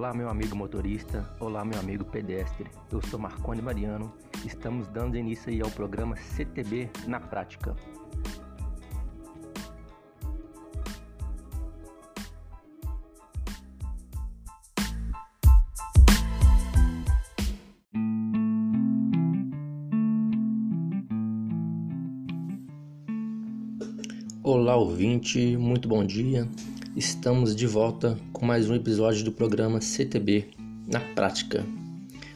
Olá, meu amigo motorista. Olá, meu amigo pedestre. Eu sou Marconi Mariano. Estamos dando início aí ao programa CTB na prática. Olá, ouvinte. Muito bom dia. Estamos de volta com mais um episódio do programa CTB na prática.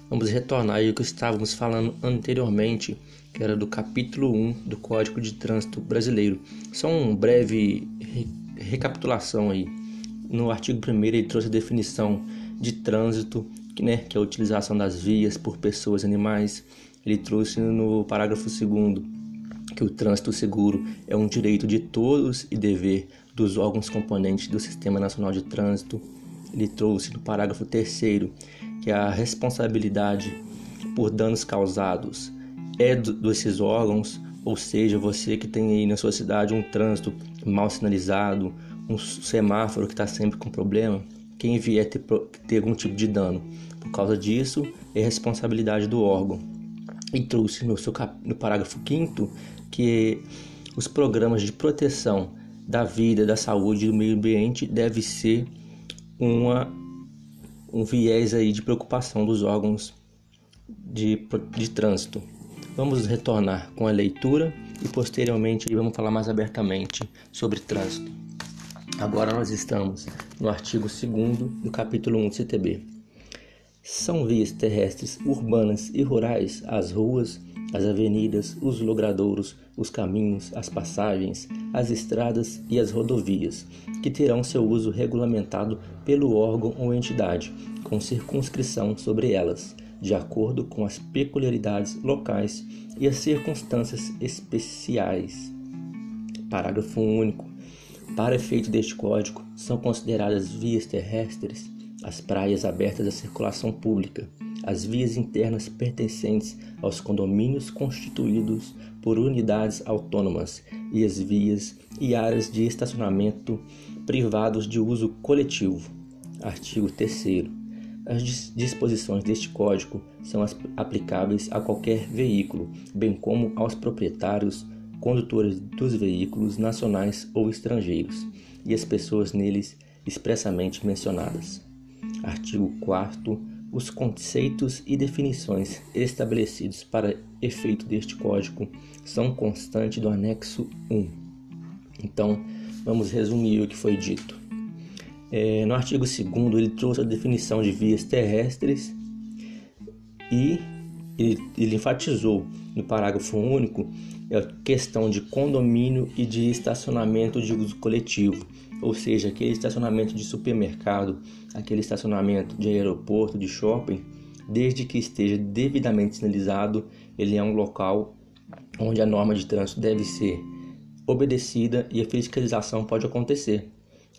Vamos retornar aí o que estávamos falando anteriormente, que era do capítulo 1 do Código de Trânsito Brasileiro. Só uma breve re recapitulação aí. No artigo 1 ele trouxe a definição de trânsito, que, né, que é a utilização das vias por pessoas e animais. Ele trouxe no parágrafo 2 que o trânsito seguro é um direito de todos e dever dos órgãos componentes do Sistema Nacional de Trânsito. Ele trouxe no parágrafo 3 que a responsabilidade por danos causados é do, desses órgãos, ou seja, você que tem aí na sua cidade um trânsito mal sinalizado, um semáforo que está sempre com problema, quem vier ter, ter algum tipo de dano por causa disso é responsabilidade do órgão. E trouxe no, seu, no parágrafo 5 que os programas de proteção da vida, da saúde do meio ambiente deve ser uma, um viés aí de preocupação dos órgãos de, de trânsito. Vamos retornar com a leitura e posteriormente vamos falar mais abertamente sobre trânsito. Agora nós estamos no artigo 2 do capítulo 1 do CTB. São vias terrestres urbanas e rurais as ruas, as avenidas, os logradouros, os caminhos, as passagens, as estradas e as rodovias, que terão seu uso regulamentado pelo órgão ou entidade, com circunscrição sobre elas, de acordo com as peculiaridades locais e as circunstâncias especiais. Parágrafo único. Para efeito deste código, são consideradas vias terrestres as praias abertas à circulação pública, as vias internas pertencentes aos condomínios constituídos por unidades autônomas e as vias e áreas de estacionamento privados de uso coletivo. Artigo 3 As disposições deste Código são aplicáveis a qualquer veículo, bem como aos proprietários, condutores dos veículos nacionais ou estrangeiros e as pessoas neles expressamente mencionadas. Artigo 4 os conceitos e definições estabelecidos para efeito deste código são constantes do anexo 1. Então, vamos resumir o que foi dito. É, no artigo 2 ele trouxe a definição de vias terrestres e ele, ele enfatizou no parágrafo único a questão de condomínio e de estacionamento de uso coletivo, ou seja, aquele estacionamento de supermercado, aquele estacionamento de aeroporto, de shopping, desde que esteja devidamente sinalizado, ele é um local onde a norma de trânsito deve ser obedecida e a fiscalização pode acontecer.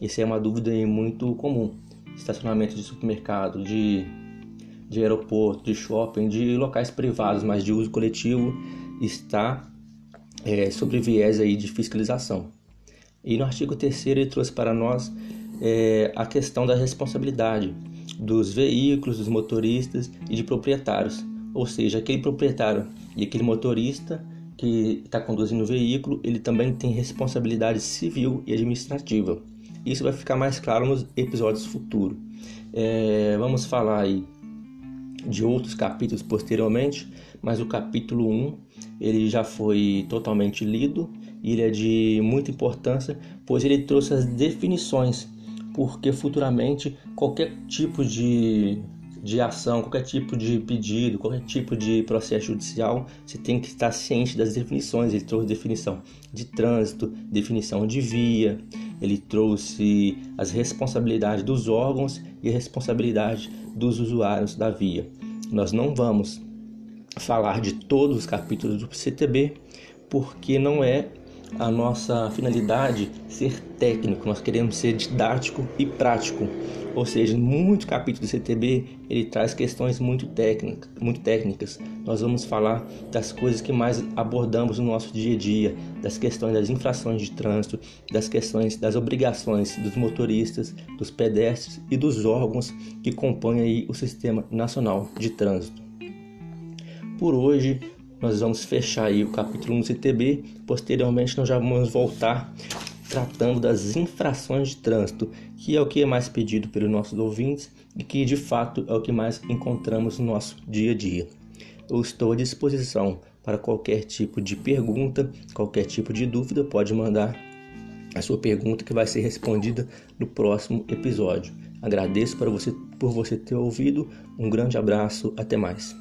Isso é uma dúvida muito comum. Estacionamento de supermercado, de, de aeroporto, de shopping, de locais privados, mas de uso coletivo, está é, sobre viés aí de fiscalização. E no artigo 3 ele trouxe para nós é, a questão da responsabilidade dos veículos, dos motoristas e de proprietários. Ou seja, aquele proprietário e aquele motorista que está conduzindo o veículo, ele também tem responsabilidade civil e administrativa. Isso vai ficar mais claro nos episódios futuros. É, vamos falar aí de outros capítulos posteriormente, mas o capítulo 1 ele já foi totalmente lido ele é de muita importância, pois ele trouxe as definições, porque futuramente qualquer tipo de, de ação, qualquer tipo de pedido, qualquer tipo de processo judicial, você tem que estar ciente das definições. Ele trouxe definição de trânsito, definição de via, ele trouxe as responsabilidades dos órgãos e a responsabilidade dos usuários da via. Nós não vamos falar de todos os capítulos do CTB, porque não é a nossa finalidade ser técnico, nós queremos ser didático e prático. Ou seja, muito capítulo do CTB ele traz questões muito técnicas, muito técnicas. Nós vamos falar das coisas que mais abordamos no nosso dia a dia, das questões das infrações de trânsito, das questões das obrigações dos motoristas, dos pedestres e dos órgãos que compõem aí o Sistema Nacional de Trânsito. Por hoje, nós vamos fechar aí o capítulo 1 do CTB. Posteriormente, nós já vamos voltar tratando das infrações de trânsito, que é o que é mais pedido pelos nossos ouvintes e que de fato é o que mais encontramos no nosso dia a dia. Eu estou à disposição para qualquer tipo de pergunta, qualquer tipo de dúvida, pode mandar a sua pergunta que vai ser respondida no próximo episódio. Agradeço para você por você ter ouvido. Um grande abraço, até mais.